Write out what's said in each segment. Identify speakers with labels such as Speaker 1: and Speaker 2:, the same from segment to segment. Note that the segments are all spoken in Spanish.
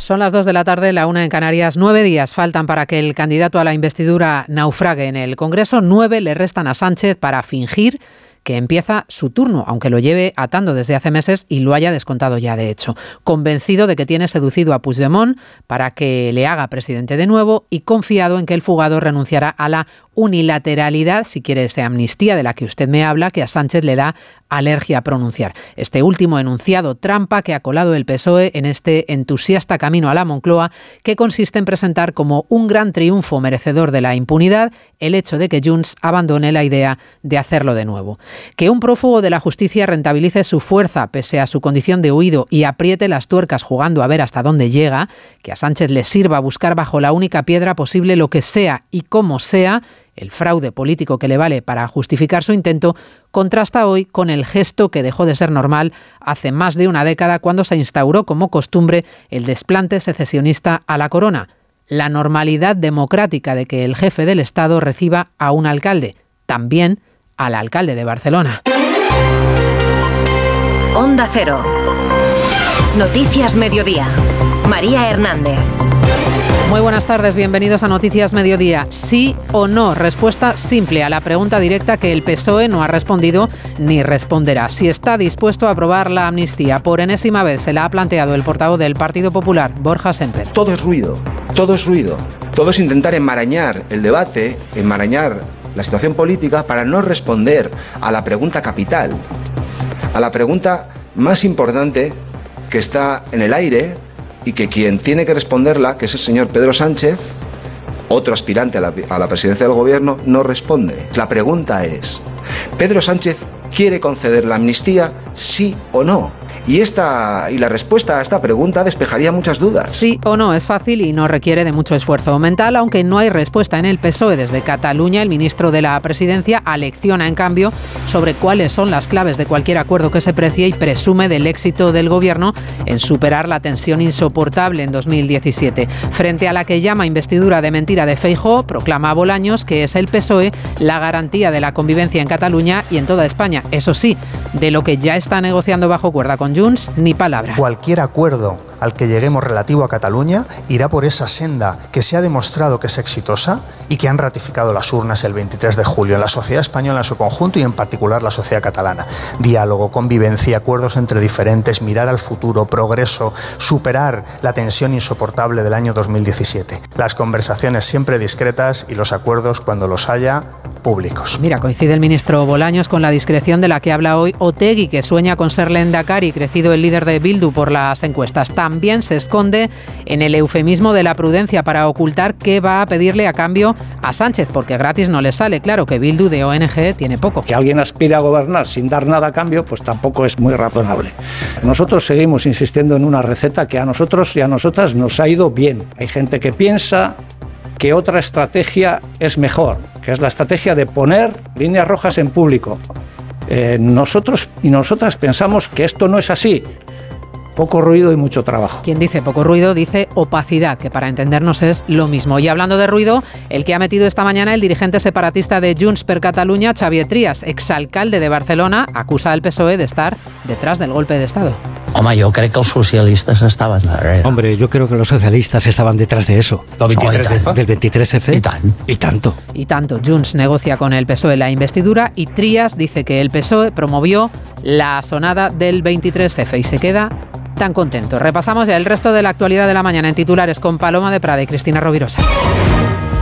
Speaker 1: Son las 2 de la tarde, la una en Canarias. Nueve días faltan para que el candidato a la investidura naufrague en el Congreso. Nueve le restan a Sánchez para fingir que empieza su turno, aunque lo lleve atando desde hace meses y lo haya descontado ya de hecho. Convencido de que tiene seducido a Puigdemont para que le haga presidente de nuevo y confiado en que el fugado renunciará a la unilateralidad, si quiere esa amnistía de la que usted me habla, que a Sánchez le da alergia a pronunciar. Este último enunciado trampa que ha colado el PSOE en este entusiasta camino a la Moncloa, que consiste en presentar como un gran triunfo merecedor de la impunidad el hecho de que Junts abandone la idea de hacerlo de nuevo. Que un prófugo de la justicia rentabilice su fuerza pese a su condición de huido y apriete las tuercas jugando a ver hasta dónde llega, que a Sánchez le sirva buscar bajo la única piedra posible lo que sea y como sea, el fraude político que le vale para justificar su intento, contrasta hoy con el gesto que dejó de ser normal hace más de una década cuando se instauró como costumbre el desplante secesionista a la corona, la normalidad democrática de que el jefe del Estado reciba a un alcalde, también al alcalde de Barcelona.
Speaker 2: Onda Cero. Noticias Mediodía. María Hernández.
Speaker 1: Muy buenas tardes, bienvenidos a Noticias Mediodía. Sí o no, respuesta simple a la pregunta directa que el PSOE no ha respondido ni responderá. Si está dispuesto a aprobar la amnistía, por enésima vez se la ha planteado el portavoz del Partido Popular, Borja Semper.
Speaker 3: Todo es ruido, todo es ruido. Todo es intentar enmarañar el debate, enmarañar la situación política para no responder a la pregunta capital, a la pregunta más importante que está en el aire y que quien tiene que responderla, que es el señor Pedro Sánchez, otro aspirante a la, a la, presidencia del gobierno, no responde. La pregunta es, ¿Pedro Sánchez quiere conceder la amnistía, sí o no? Y, esta, y la respuesta a esta pregunta despejaría muchas dudas.
Speaker 1: Sí o no es fácil y no requiere de mucho esfuerzo mental, aunque no hay respuesta en el PSOE desde Cataluña. El ministro de la Presidencia alecciona, en cambio, sobre cuáles son las claves de cualquier acuerdo que se precie y presume del éxito del gobierno en superar la tensión insoportable en 2017. Frente a la que llama investidura de mentira de Feijóo, proclama a Bolaños que es el PSOE la garantía de la convivencia en Cataluña y en toda España. Eso sí, de lo que ya está negociando bajo cuerda con Ni palabra.
Speaker 4: Cualquier acuerdo al que lleguemos relativo a Cataluña irá por esa senda que se ha demostrado que es exitosa y que han ratificado las urnas el 23 de julio en la sociedad española en su conjunto y en particular la sociedad catalana. Diálogo, convivencia, acuerdos entre diferentes, mirar al futuro, progreso, superar la tensión insoportable del año 2017. Las conversaciones siempre discretas y los acuerdos cuando los haya públicos.
Speaker 1: Mira, coincide el ministro Bolaños con la discreción de la que habla hoy Otegui, que sueña con ser Lendakari, crecido el líder de Bildu por las encuestas. También se esconde en el eufemismo de la prudencia para ocultar qué va a pedirle a cambio a Sánchez, porque gratis no le sale. Claro que Bildu de ONG tiene poco.
Speaker 5: Que alguien aspire a gobernar sin dar nada a cambio, pues tampoco es muy razonable. Nosotros seguimos insistiendo en una receta que a nosotros y a nosotras nos ha ido bien. Hay gente que piensa que otra estrategia es mejor, que es la estrategia de poner líneas rojas en público. Eh, nosotros y nosotras pensamos que esto no es así. Poco ruido y mucho trabajo.
Speaker 1: Quien dice poco ruido dice opacidad, que para entendernos es lo mismo. Y hablando de ruido, el que ha metido esta mañana el dirigente separatista de Junts per Catalunya, Xavier Trias, exalcalde de Barcelona, acusa al PSOE de estar detrás del golpe de Estado.
Speaker 6: Home, jo crec que els socialistes estaven darrere.
Speaker 7: Hombre, yo creo que los socialistas estaban detrás de eso.
Speaker 6: Del 23F?
Speaker 7: Del 23F.
Speaker 6: I tant.
Speaker 7: Y tanto.
Speaker 1: Y tanto. Junts negocia con el PSOE la investidura y Trias dice que el PSOE promovió la sonada del 23F y se queda tan contento. Repasamos el resto de la actualidad de la mañana en titulares con Paloma de Prada y Cristina Rovirosa.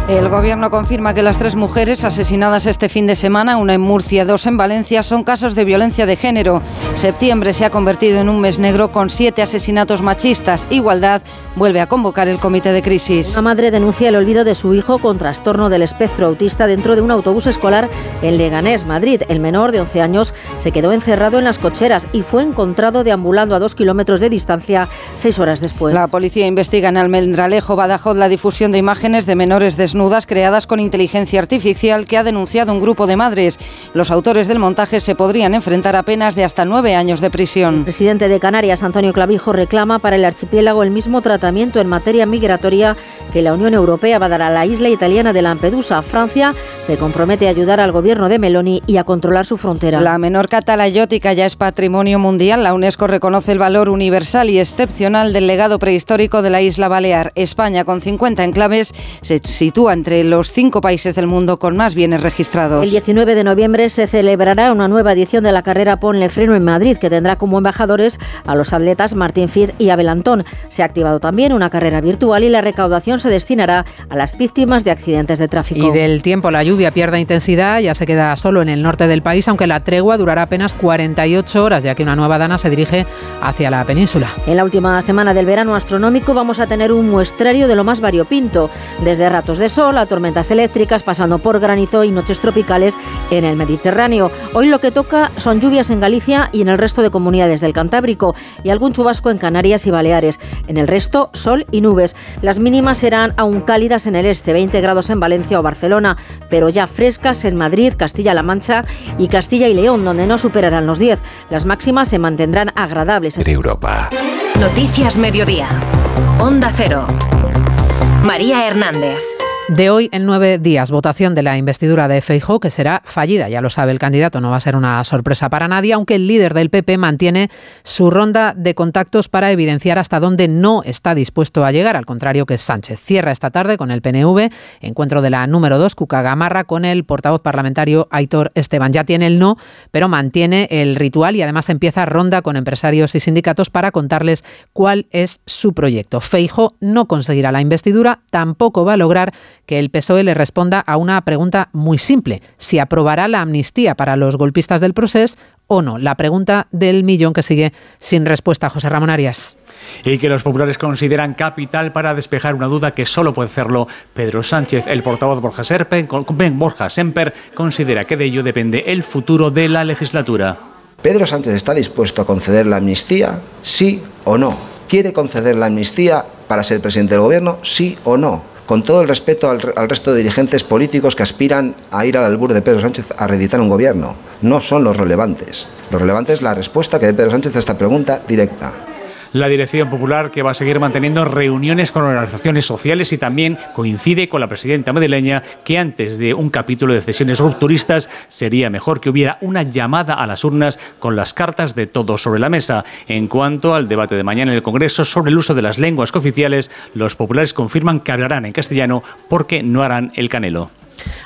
Speaker 8: El gobierno confirma que las tres mujeres asesinadas este fin de semana, una en Murcia, dos en Valencia, son casos de violencia de género. Septiembre se ha convertido en un mes negro con siete asesinatos machistas. Igualdad vuelve a convocar el comité de crisis.
Speaker 9: La madre denuncia el olvido de su hijo con trastorno del espectro autista dentro de un autobús escolar en Leganés, Madrid. El menor de 11 años se quedó encerrado en las cocheras y fue encontrado deambulando a dos kilómetros de distancia seis horas después.
Speaker 8: La policía investiga en Almendralejo, Badajoz, la difusión de imágenes de menores desnudos creadas con inteligencia artificial que ha denunciado un grupo de madres. Los autores del montaje se podrían enfrentar a penas de hasta nueve años de prisión.
Speaker 9: El presidente de Canarias, Antonio Clavijo, reclama para el archipiélago el mismo tratamiento tratamiento en materia migratoria que la Unión Europea va a dar a la isla italiana de Lampedusa. Francia se compromete a ayudar al gobierno de Meloni y a controlar su frontera.
Speaker 8: La menorca talayótica ya es patrimonio mundial. La UNESCO reconoce el valor universal y excepcional del legado prehistórico de la isla Balear. España, con 50 enclaves, se sitúa entre los cinco países del mundo con más bienes registrados.
Speaker 9: El 19 de noviembre se celebrará una nueva edición de la carrera Ponle Freno en Madrid, que tendrá como embajadores a los atletas Martín Fid y Abel Antón. Se ha activado también una carrera virtual y la recaudación se destinará a las víctimas de accidentes de tráfico.
Speaker 1: Y del tiempo, la lluvia pierde intensidad, ya se queda solo en el norte del país, aunque la tregua durará apenas 48 horas, ya que una nueva dana se dirige hacia la península.
Speaker 9: En la última semana del verano astronómico vamos a tener un muestrario de lo más variopinto, desde ratos de sol a tormentas eléctricas, pasando por granizo y noches tropicales en el Mediterráneo. Hoy lo que toca son lluvias en Galicia y en el resto de comunidades del Cantábrico y algún chubasco en Canarias y Baleares. En el resto, sol y nubes. Las mínimas serán aún cálidas en el este, 20 grados en Valencia o Barcelona, pero ya frescas en Madrid, Castilla-La Mancha y Castilla y León, donde no superarán los 10. Las máximas se mantendrán agradables.
Speaker 10: Europa.
Speaker 2: Noticias Mediodía. Onda Cero. María Hernández.
Speaker 1: De hoy en nueve días, votación de la investidura de Feijóo, que será fallida. Ya lo sabe el candidato, no va a ser una sorpresa para nadie, aunque el líder del PP mantiene su ronda de contactos para evidenciar hasta dónde no está dispuesto a llegar, al contrario que Sánchez. Cierra esta tarde con el PNV, encuentro de la número dos, Cuca Gamarra, con el portavoz parlamentario Aitor Esteban. Ya tiene el no, pero mantiene el ritual y además empieza ronda con empresarios y sindicatos para contarles cuál es su proyecto. Feijóo no conseguirá la investidura, tampoco va a lograr que el PSOE le responda a una pregunta muy simple, si aprobará la amnistía para los golpistas del proceso o no. La pregunta del millón que sigue sin respuesta, José Ramón Arias.
Speaker 11: Y que los populares consideran capital para despejar una duda que solo puede hacerlo Pedro Sánchez. El portavoz Borja, Serpen, Borja Semper considera que de ello depende el futuro de la legislatura.
Speaker 3: ¿Pedro Sánchez está dispuesto a conceder la amnistía? ¿Sí o no? ¿Quiere conceder la amnistía para ser presidente del gobierno? ¿Sí o no? Con todo el respeto al, resto de dirigentes políticos que aspiran a ir al albur de Pedro Sánchez a reeditar un gobierno. No son los relevantes. Lo relevante es la respuesta que dé Pedro Sánchez a esta pregunta directa
Speaker 11: la Dirección Popular que va a seguir manteniendo reuniones con organizaciones sociales y también coincide con la presidenta madrileña que antes de un capítulo de cesiones rupturistas sería mejor que hubiera una llamada a las urnas con las cartas de todos sobre la mesa. En cuanto al debate de mañana en el Congreso sobre el uso de las lenguas cooficiales, los populares confirman que hablarán en castellano porque no harán el canelo.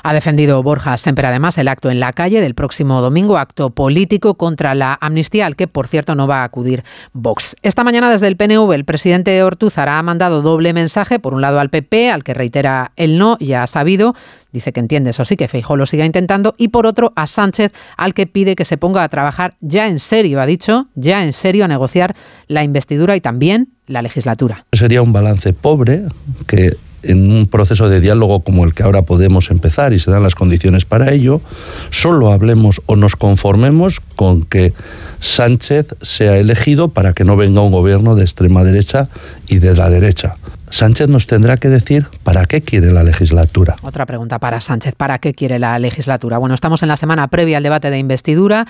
Speaker 1: Ha defendido Borja siempre además el acto en la calle del próximo domingo, acto político contra la amnistía, al que por cierto no va a acudir Vox. Esta mañana desde el PNV el presidente Ortúzar ha mandado doble mensaje, por un lado al PP, al que reitera el no, ya ha sabido, dice que entiende eso sí, que Feijó lo siga intentando, y por otro a Sánchez, al que pide que se ponga a trabajar ya en serio, ha dicho, ya en serio a negociar la investidura y también la legislatura.
Speaker 12: Sería un balance pobre que en un proceso de diálogo como el que ahora podemos empezar y se dan las condiciones para ello, solo hablemos o nos conformemos con que Sánchez sea elegido para que no venga un gobierno de extrema derecha y de la derecha. Sánchez nos tendrá que decir para qué quiere la legislatura.
Speaker 1: Otra pregunta para Sánchez, ¿para qué quiere la legislatura? Bueno, estamos en la semana previa al debate de investidura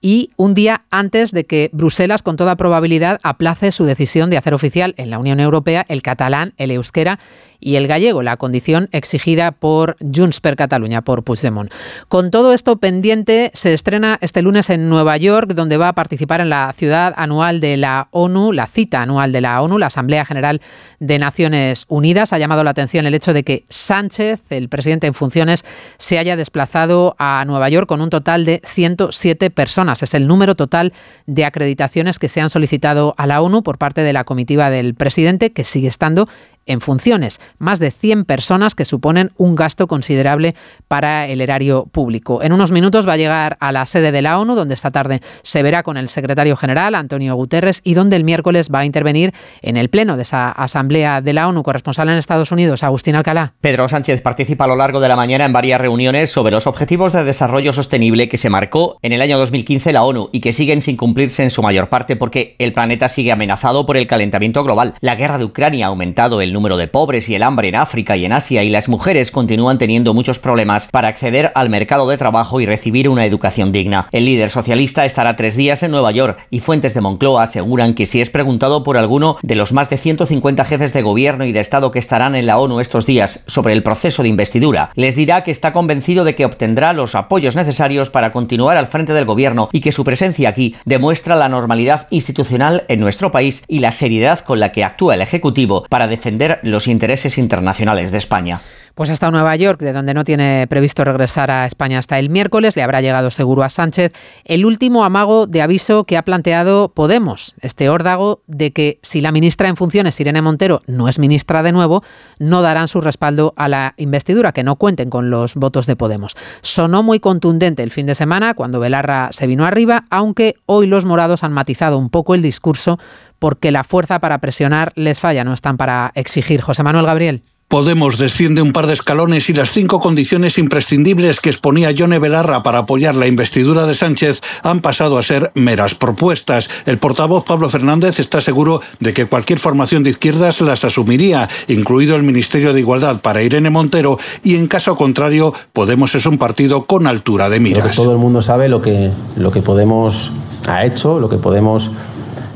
Speaker 1: y un día antes de que Bruselas, con toda probabilidad, aplace su decisión de hacer oficial en la Unión Europea el catalán, el euskera y el gallego, la condición exigida por Junts per Catalunya, por Puigdemont. Con todo esto pendiente, se estrena este lunes en Nueva York, donde va a participar en la ciudad anual de la ONU, la cita anual de la ONU, la Asamblea General de Naciones Unidas. Ha llamado la atención el hecho de que Sánchez, el presidente en funciones, se haya desplazado a Nueva York con un total de 107 personas es el número total de acreditaciones que se han solicitado a la ONU por parte de la comitiva del presidente, que sigue estando en funciones, más de 100 personas que suponen un gasto considerable para el erario público. En unos minutos va a llegar a la sede de la ONU, donde esta tarde se verá con el secretario general, Antonio Guterres, y donde el miércoles va a intervenir en el pleno de esa Asamblea de la ONU, corresponsal en Estados Unidos, Agustín Alcalá.
Speaker 13: Pedro Sánchez participa a lo largo de la mañana en varias reuniones sobre los objetivos de desarrollo sostenible que se marcó en el año 2015
Speaker 10: 2015 la ONU y que siguen sin cumplirse en su mayor parte porque el planeta sigue amenazado por el calentamiento global. La guerra de Ucrania ha aumentado el número de pobres y el hambre en África y en Asia y las mujeres continúan teniendo muchos problemas para acceder al mercado de trabajo y recibir una educación digna. El líder socialista estará tres días en Nueva York y fuentes de Moncloa aseguran que si es preguntado por alguno de los más de 150 jefes de gobierno y de Estado que estarán en la ONU estos días sobre el proceso de investidura, les dirá que está convencido de que obtendrá los apoyos necesarios para continuar al frente del gobierno y que su presencia aquí demuestra la normalidad institucional en nuestro país y la seriedad con la que actúa el Ejecutivo para defender los intereses internacionales de España.
Speaker 1: Pues hasta Nueva York, de donde no tiene previsto regresar a España hasta el miércoles, le habrá llegado seguro a Sánchez el último amago de aviso que ha planteado Podemos, este órdago de que si la ministra en funciones, Irene Montero, no es ministra de nuevo, no darán su respaldo a la investidura, que no cuenten con los votos de Podemos. Sonó muy contundente el fin de semana cuando Belarra se vino arriba, aunque hoy los morados han matizado un poco el discurso porque la fuerza para presionar les falla, no están para exigir. José Manuel Gabriel.
Speaker 13: Podemos desciende un par de escalones y las cinco condiciones imprescindibles que exponía Yone Belarra para apoyar la investidura de Sánchez han pasado a ser meras propuestas. El portavoz Pablo Fernández está seguro de que cualquier formación de izquierdas las asumiría, incluido el Ministerio de Igualdad para Irene Montero, y en caso contrario, Podemos es un partido con altura de miras.
Speaker 14: Creo que todo el mundo sabe lo que, lo que Podemos ha hecho, lo que Podemos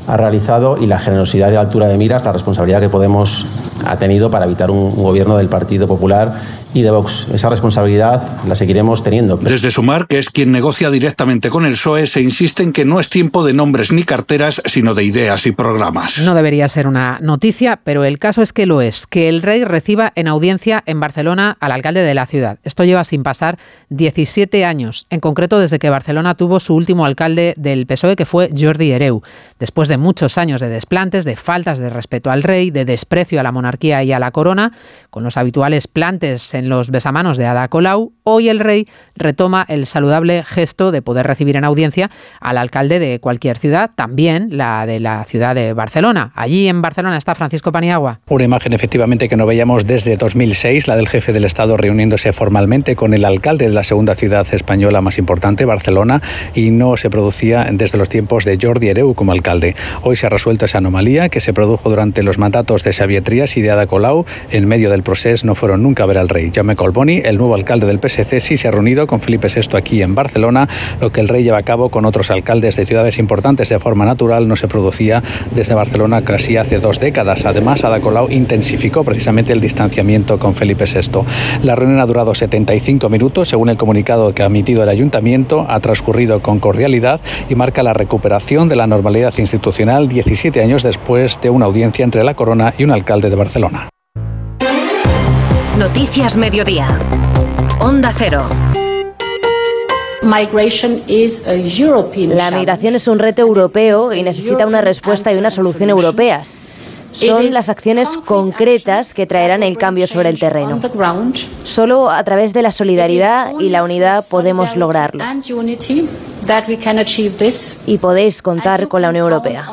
Speaker 14: ha realizado y la generosidad de altura de miras, la responsabilidad que Podemos ha tenido para evitar un, gobierno del Partido Popular y de Vox. Esa responsabilidad la seguiremos teniendo.
Speaker 13: Desde Sumar, que es quien negocia directamente con el PSOE, se insiste en que no es tiempo de nombres ni carteras, sino de ideas y programas.
Speaker 1: No debería ser una noticia, pero el caso es que lo es, que el rey reciba en audiencia en Barcelona al alcalde de la ciudad. Esto lleva sin pasar 17 años, en concreto desde que Barcelona tuvo su último alcalde del PSOE, que fue Jordi Hereu. Después de muchos años de desplantes, de faltas de respeto al rey, de desprecio a la monarquía y a la corona, con los habituales plantes en los besamanos de Ada Colau, hoy el rey retoma el saludable gesto de poder recibir en audiencia al alcalde de cualquier ciudad, también la de la ciudad de Barcelona. Allí en Barcelona está Francisco Paniagua.
Speaker 15: Una imagen efectivamente que no veíamos desde 2006, la del jefe del Estado reuniéndose formalmente con el alcalde de la segunda ciudad española más importante, Barcelona, y no se producía desde los tiempos de Jordi Hereu como alcalde. Hoy se ha resuelto esa anomalía que se produjo durante los mandatos de Xavier Trías y de Ada Colau. En medio del proceso no fueron nunca a ver al rey. Jaume el nuevo alcalde del PSC, sí se ha reunido con Felipe VI aquí en Barcelona, lo que el rey lleva a cabo con otros alcaldes de ciudades importantes de forma natural no se producía desde Barcelona casi hace dos décadas. Además, Ada Colau intensificó precisamente el distanciamiento con Felipe VI. La reunión ha durado 75 minutos, según el comunicado que ha emitido el ayuntamiento, ha transcurrido con cordialidad y marca la recuperación de la normalidad institucional 17 años después de una audiencia entre la corona y un alcalde de Barcelona.
Speaker 2: Noticias Mediodía. Onda Cero.
Speaker 9: La migración es un reto europeo y necesita una respuesta y una solución europeas. Son las acciones concretas que traerán el cambio sobre el terreno. Solo a través de la solidaridad y la unidad podemos lograrlo. Y podéis contar con la Unión Europea.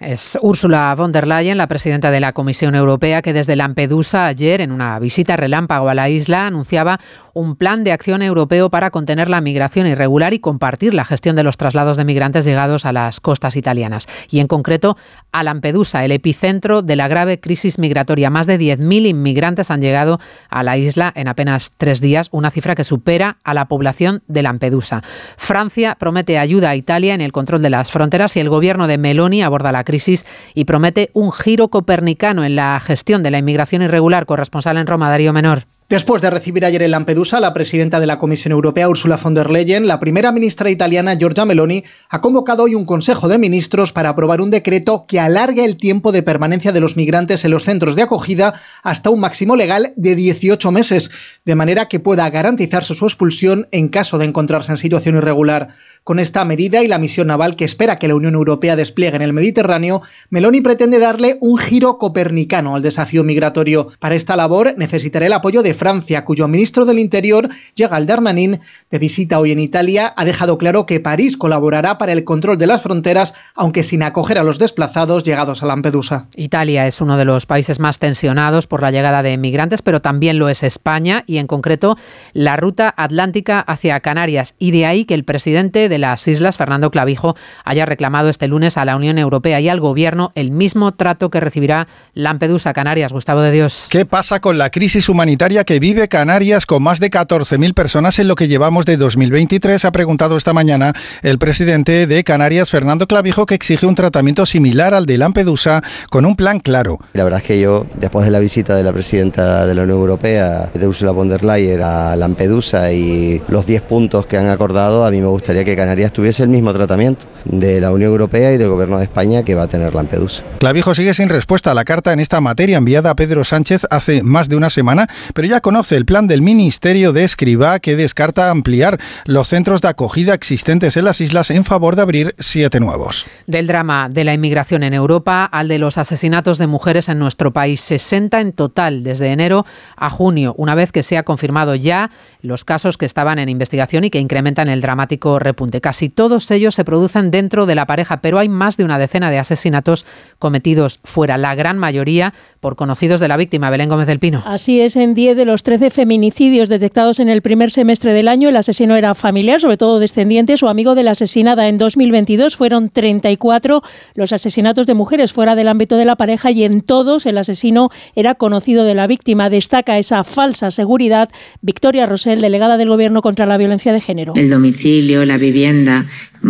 Speaker 1: Es Ursula von der Leyen, la presidenta de la Comisión Europea, que desde Lampedusa ayer, en una visita relámpago a la isla, anunciaba un plan de acción europeo para contener la migración irregular y compartir la gestión de los traslados de migrantes llegados a las costas italianas. Y en concreto a Lampedusa, el epicentro de la grave crisis migratoria. Más de 10.000 inmigrantes han llegado a la isla en apenas tres días, una cifra que supera a la población de Lampedusa. Francia promete ayuda a Italia en el control de las fronteras y el gobierno de Meloni aborda la crisis y promete un giro copernicano en la gestión de la inmigración irregular. Corresponsal en Roma, Darío Menor.
Speaker 16: Después de recibir ayer en Lampedusa la presidenta de la Comisión Europea, Ursula von der Leyen, la primera ministra italiana, Giorgia Meloni, ha convocado hoy un Consejo de Ministros para aprobar un decreto que alargue el tiempo de permanencia de los migrantes en los centros de acogida hasta un máximo legal de 18 meses, de manera que pueda garantizarse su expulsión en caso de encontrarse en situación irregular. Con esta medida y la misión naval que espera que la Unión Europea despliegue en el Mediterráneo, Meloni pretende darle un giro copernicano al desafío migratorio. Para esta labor necesitará el apoyo de Francia, cuyo ministro del Interior, Gerald Darmanin, de visita hoy en Italia, ha dejado claro que París colaborará para el control de las fronteras, aunque sin acoger a los desplazados llegados a Lampedusa.
Speaker 1: Italia es uno de los países más tensionados por la llegada de migrantes, pero también lo es España y en concreto la ruta atlántica hacia Canarias. Y de ahí que el presidente de las islas, Fernando Clavijo, haya reclamado este lunes a la Unión Europea y al Gobierno el mismo trato que recibirá Lampedusa, Canarias. Gustavo de Dios.
Speaker 17: ¿Qué pasa con la crisis humanitaria que vive Canarias con más de 14.000 personas en lo que llevamos de 2023? Ha preguntado esta mañana el presidente de Canarias, Fernando Clavijo, que exige un tratamiento similar al de Lampedusa con un plan claro.
Speaker 18: La verdad es que yo, después de la visita de la presidenta de la Unión Europea, de Ursula von der Leyen, a Lampedusa y los 10 puntos que han acordado, a mí me gustaría que Canarias tuviese el mismo tratamiento de la Unión Europea y del Gobierno de España que va a tener Lampedusa.
Speaker 17: Clavijo sigue sin respuesta a la carta en esta materia enviada a Pedro Sánchez hace más de una semana, pero ya conoce el plan del Ministerio de Escribá que descarta ampliar los centros de acogida existentes en las islas en favor de abrir siete nuevos.
Speaker 1: Del drama de la inmigración en Europa al de los asesinatos de mujeres en nuestro país, 60 en total desde enero a junio, una vez que se ha confirmado ya los casos que estaban en investigación y que incrementan el dramático repunte. Casi todos ellos se producen dentro de la pareja, pero hay más de una decena de asesinatos cometidos fuera, la gran mayoría por conocidos de la víctima, Belén Gómez del Pino.
Speaker 19: Así es, en 10 de los 13 feminicidios detectados en el primer semestre del año, el asesino era familiar, sobre todo descendientes o amigo de la asesinada. En 2022 fueron 34 los asesinatos de mujeres fuera del ámbito de la pareja y en todos el asesino era conocido de la víctima. Destaca esa falsa seguridad Victoria Rosell, delegada del Gobierno contra la violencia de género.
Speaker 20: El domicilio, la vivienda,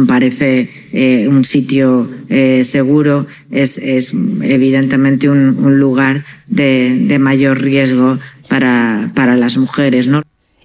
Speaker 20: parece eh, un sitio eh, seguro, es, es evidentemente un, un lugar de, de, mayor riesgo para, para las mujeres. ¿no?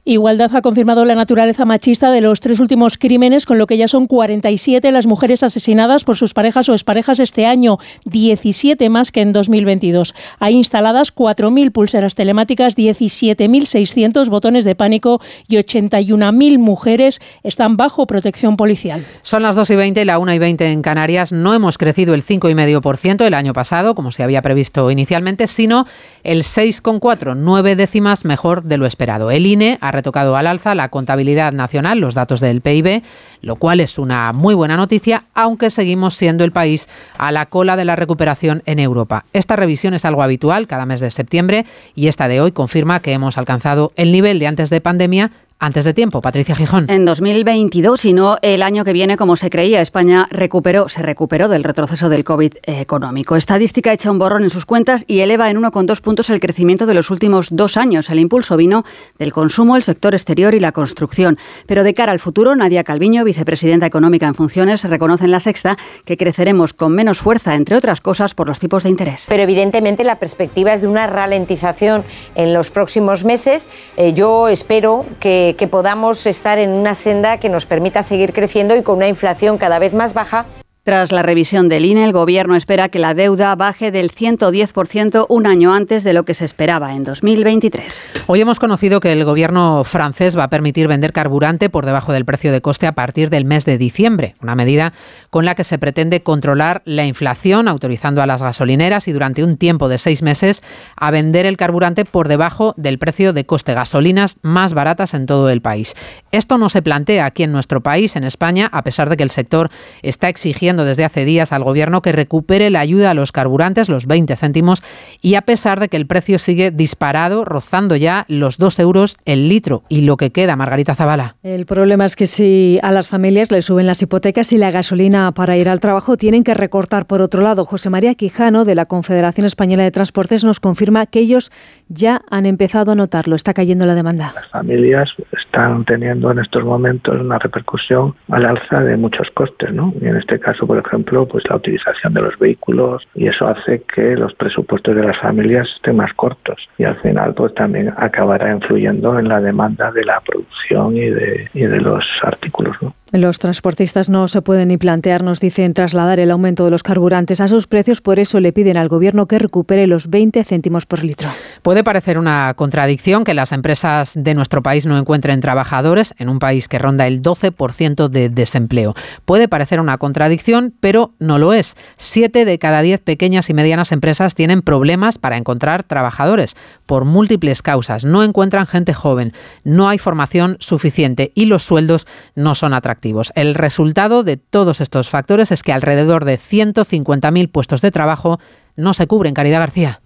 Speaker 19: Igualdad ha confirmado la naturaleza machista de los tres últimos crímenes, con lo que ya son 47 las mujeres asesinadas por sus parejas o exparejas este año, 17 más que en 2022. Hay instaladas 4.000 pulseras telemáticas, 17.600 botones de pánico y 81.000 mujeres están bajo protección policial.
Speaker 1: Son las 2 y 20 y la 1 y 20 en Canarias. No hemos crecido el 5,5% el año pasado, como se había previsto inicialmente, sino el 6,4, nueve décimas mejor de lo esperado. El INE ha retocado al alza la contabilidad nacional, los datos del PIB, lo cual es una muy buena noticia, aunque seguimos siendo el país a la cola de la recuperación en Europa. Esta revisión es algo habitual cada mes de septiembre y esta de hoy confirma que hemos alcanzado el nivel de antes de pandemia antes de tiempo. Patricia Gijón.
Speaker 21: En 2022 y no el año que viene, como se creía, España recuperó, se recuperó del retroceso del COVID económico. Estadística echa un borrón en sus cuentas y eleva en 1,2 puntos el crecimiento de los últimos dos años. El impulso vino del consumo, el sector exterior y la construcción. Pero de cara al futuro, Nadia Calviño, vicepresidenta económica en funciones, reconoce en la sexta que creceremos con menos fuerza, entre otras cosas, por los tipos de interés.
Speaker 22: Pero evidentemente la perspectiva es de una ralentización en los próximos meses. Eh, yo espero que que podamos estar en una senda que nos permita seguir creciendo y con una inflación cada vez más baja
Speaker 21: tras la revisión del INE, el Gobierno espera que la deuda baje del 110% un año antes de lo que se esperaba en 2023.
Speaker 1: Hoy hemos conocido que el Gobierno francés va a permitir vender carburante por debajo del precio de coste a partir del mes de diciembre, una medida con la que se pretende controlar la inflación, autorizando a las gasolineras y durante un tiempo de seis meses a vender el carburante por debajo del precio de coste, gasolinas más baratas en todo el país. Esto no se plantea aquí en nuestro país, en España, a pesar de que el sector está exigiendo desde hace días al Gobierno que recupere la ayuda a los carburantes, los 20 céntimos, y a pesar de que el precio sigue disparado, rozando ya los 2 euros el litro. Y lo que queda, Margarita Zavala.
Speaker 23: El problema es que si a las familias les suben las hipotecas y la gasolina para ir al trabajo, tienen que recortar por otro lado. José María Quijano, de la Confederación Española de Transportes, nos confirma que ellos ya han empezado a notarlo. Está cayendo la demanda.
Speaker 24: Las familias están teniendo en estos momentos una repercusión al alza de muchos costes, ¿no? Y en este caso por ejemplo, pues la utilización de los vehículos y eso hace que los presupuestos de las familias estén más cortos y al final pues también acabará influyendo en la demanda de la producción y de, y de los artículos. ¿no?
Speaker 23: Los transportistas no se pueden ni plantear, nos dicen, trasladar el aumento de los carburantes a sus precios, por eso le piden al Gobierno que recupere los 20 céntimos por litro.
Speaker 1: Puede parecer una contradicción que las empresas de nuestro país no encuentren trabajadores en un país que ronda el 12% de desempleo. Puede parecer una contradicción, pero no lo es. Siete de cada diez pequeñas y medianas empresas tienen problemas para encontrar trabajadores por múltiples causas. No encuentran gente joven, no hay formación suficiente y los sueldos no son atractivos. El resultado de todos estos factores es que alrededor de 150.000 puestos de trabajo no se cubren. Caridad García.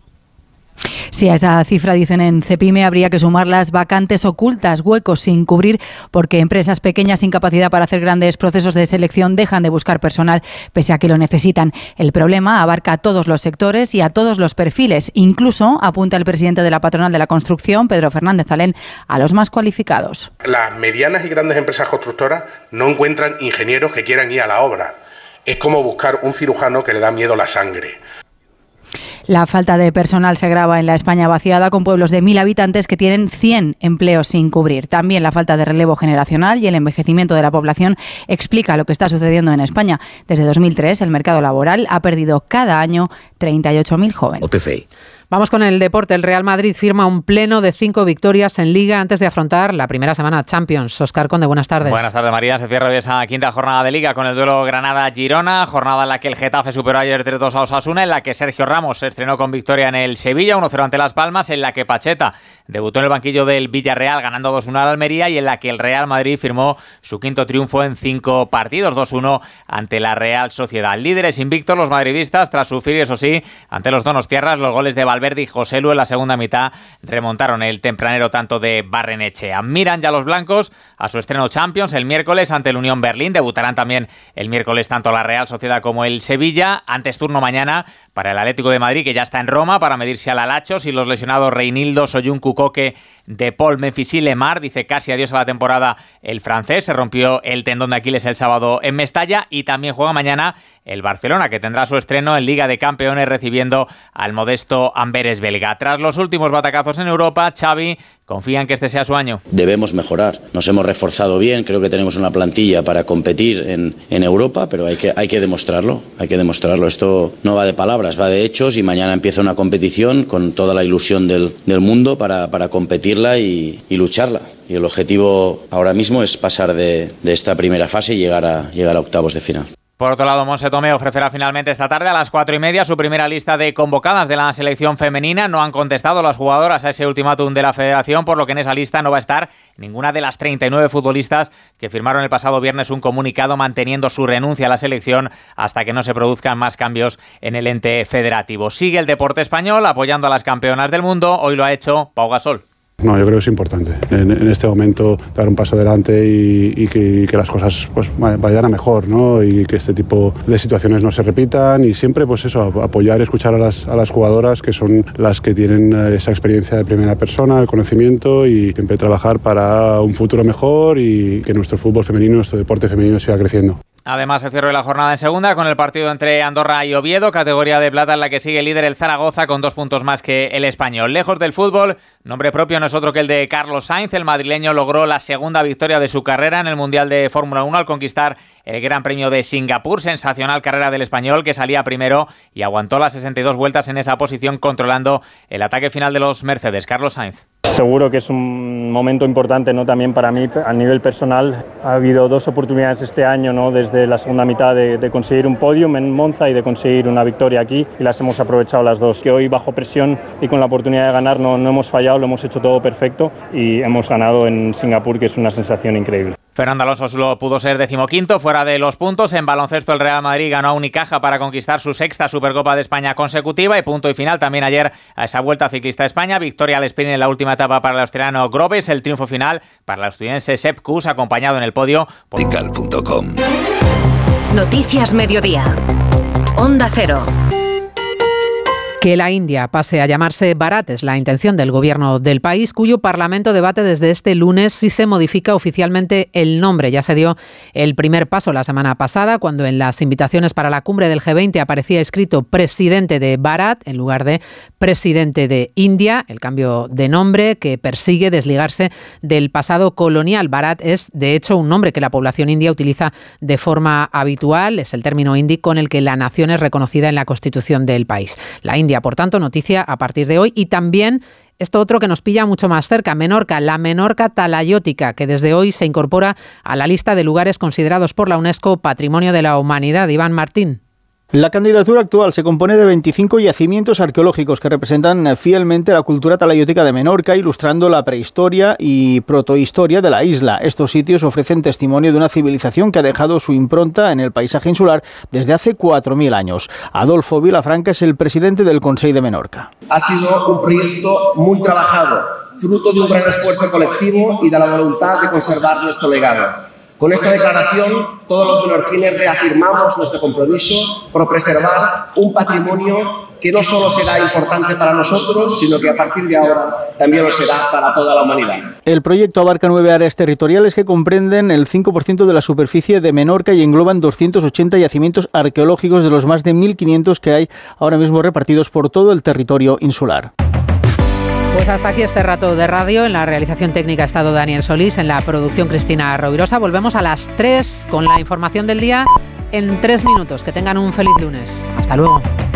Speaker 25: Si a esa cifra dicen en Cepime habría que sumar las vacantes ocultas, huecos sin cubrir, porque empresas pequeñas sin capacidad para hacer grandes procesos de selección dejan de buscar personal pese a que lo necesitan. El problema abarca a todos los sectores y a todos los perfiles. Incluso, apunta el presidente de la patronal de la construcción, Pedro Fernández Alén, a los más cualificados.
Speaker 26: Las medianas y grandes empresas constructoras no encuentran ingenieros que quieran ir a la obra. Es como buscar un cirujano que le da miedo la sangre.
Speaker 25: La falta de personal se agrava en la España vaciada con pueblos de mil habitantes que tienen 100 empleos sin cubrir. También la falta de relevo generacional y el envejecimiento de la población explica lo que está sucediendo en España. Desde 2003 el mercado laboral ha perdido cada año 38.000 jóvenes.
Speaker 1: Vamos con el deporte. El Real Madrid firma un pleno de cinco victorias en Liga antes de afrontar la primera semana Champions. Oscar Conde, buenas tardes.
Speaker 27: Buenas tardes, María. Se cierra esa quinta jornada de Liga con el duelo Granada-Girona, jornada en la que el Getafe superó ayer 3-2 a Osasuna, en la que Sergio Ramos se estrenó con victoria en el Sevilla, 1-0 ante Las Palmas, en la que Pacheta debutó en el banquillo del Villarreal ganando 2-1 al Almería y en la que el Real Madrid firmó su quinto triunfo en cinco partidos, 2-1 ante la Real Sociedad. Líderes invictos los madridistas tras sufrir, eso sí, ante los donos tierras los goles de Valverde y José Lu en la segunda mitad remontaron el tempranero tanto de Barrenechea. Miran ya los blancos a su estreno Champions el miércoles ante el Unión Berlín. Debutarán también el miércoles tanto la Real Sociedad como el Sevilla. Antes turno mañana para el Atlético de Madrid, que ya está en Roma, para medirse al Alachos y los lesionados Reinildo, Soyun Kukoke, De Paul, Memphis y. Dice casi adiós a la temporada el francés. Se rompió el tendón de Aquiles el sábado en Mestalla y también juega mañana el Barcelona, que tendrá su estreno en Liga de Campeones recibiendo al modesto Amberes belga. Tras los últimos batacazos en Europa, Xavi confía en que este sea su año.
Speaker 28: Debemos mejorar. Nos hemos reforzado bien, creo que tenemos una plantilla para competir en, Europa, pero hay que, hay que demostrarlo, hay que demostrarlo. Esto no va de palabras, va de hechos y mañana empieza una competición con toda la ilusión del, mundo para, para competirla y, y lucharla. Y el objetivo ahora mismo es pasar de, de esta primera fase y llegar a, llegar a octavos de final.
Speaker 27: Por otro lado, Monse Tomé ofrecerá finalmente esta tarde a las cuatro y media su primera lista de convocadas de la selección femenina. No han contestado las jugadoras a ese ultimátum de la federación, por lo que en esa lista no va a estar ninguna de las 39 futbolistas que firmaron el pasado viernes un comunicado manteniendo su renuncia a la selección hasta que no se produzcan más cambios en el ente federativo. Sigue el deporte español apoyando a las campeonas del mundo. Hoy lo ha hecho Pau Gasol.
Speaker 29: No, yo creo que es importante en, este momento dar un paso adelante y, que, las cosas pues, vayan a mejor ¿no? y que este tipo de situaciones no se repitan y siempre pues eso, apoyar escuchar a las, a las jugadoras que son las que tienen eh, esa experiencia de primera persona, el conocimiento y siempre trabajar para un futuro mejor y que nuestro fútbol femenino, nuestro deporte femenino siga creciendo.
Speaker 27: Además, se cierra la jornada en segunda con el partido entre Andorra y Oviedo, categoría de plata en la que sigue líder el Zaragoza con dos puntos más que el español. Lejos del fútbol, nombre propio no es otro que el de Carlos Sainz. El madrileño logró la segunda victoria de su carrera en el Mundial de Fórmula 1 al conquistar el Gran Premio de Singapur. Sensacional carrera del español que salía primero y aguantó las 62 vueltas en esa posición controlando el ataque final de los Mercedes. Carlos Sainz.
Speaker 30: Seguro que es un momento importante ¿no? también para mí a nivel personal. Ha habido dos oportunidades este año, ¿no? desde la segunda mitad, de, de, conseguir un podium en Monza y de conseguir una victoria aquí y las hemos aprovechado las dos. Que hoy bajo presión y con la oportunidad de ganar no, no hemos fallado, lo hemos hecho todo perfecto y hemos ganado en Singapur, que es una sensación increíble.
Speaker 27: Fernando Alonso solo pudo ser decimoquinto fuera de los puntos. En baloncesto el Real Madrid ganó a Unicaja para conquistar su sexta Supercopa de España consecutiva y punto y final también ayer a esa vuelta ciclista a España. Victoria al sprint en la última etapa para el australiano Groves. El triunfo final para el estudiante Sepp Kuss acompañado en el podio
Speaker 31: por...
Speaker 2: Noticias Mediodía. Onda Cero.
Speaker 1: Que la India pase a llamarse Bharat es la intención del gobierno del país, cuyo Parlamento debate desde este lunes si se modifica oficialmente el nombre. Ya se dio el primer paso la semana pasada, cuando en las invitaciones para la cumbre del G20 aparecía escrito presidente de Bharat en lugar de presidente de India, el cambio de nombre que persigue desligarse del pasado colonial. Bharat es, de hecho, un nombre que la población india utiliza de forma habitual, es el término hindi con el que la nación es reconocida en la constitución del país. La por tanto, noticia a partir de hoy y también esto otro que nos pilla mucho más cerca, Menorca, la Menorca talayótica, que desde hoy se incorpora a la lista de lugares considerados por la UNESCO Patrimonio de la Humanidad. Iván Martín.
Speaker 32: La candidatura actual se compone de 25 yacimientos arqueológicos que representan fielmente la cultura talayótica de Menorca, ilustrando la prehistoria y protohistoria de la isla. Estos sitios ofrecen testimonio de una civilización que ha dejado su impronta en el paisaje insular desde hace 4.000 años. Adolfo Vilafranca es el presidente del Consejo de Menorca.
Speaker 33: Ha sido un proyecto muy trabajado, fruto de un gran esfuerzo colectivo y de la voluntad de conservar nuestro legado. Con esta declaración, todos los menorquines reafirmamos nuestro compromiso por preservar un patrimonio que no solo será importante para nosotros, sino que a partir de ahora también lo será para toda la humanidad.
Speaker 32: El proyecto abarca nueve áreas territoriales que comprenden el 5% de la superficie de Menorca y engloban 280 yacimientos arqueológicos de los más de 1.500 que hay ahora mismo repartidos por todo el territorio insular.
Speaker 1: Pues hasta aquí este rato de radio. En la realización técnica ha estado Daniel Solís, en la producción Cristina Rovirosa. Volvemos a las 3 con la información del día en 3 minutos. Que tengan un feliz lunes. Hasta luego.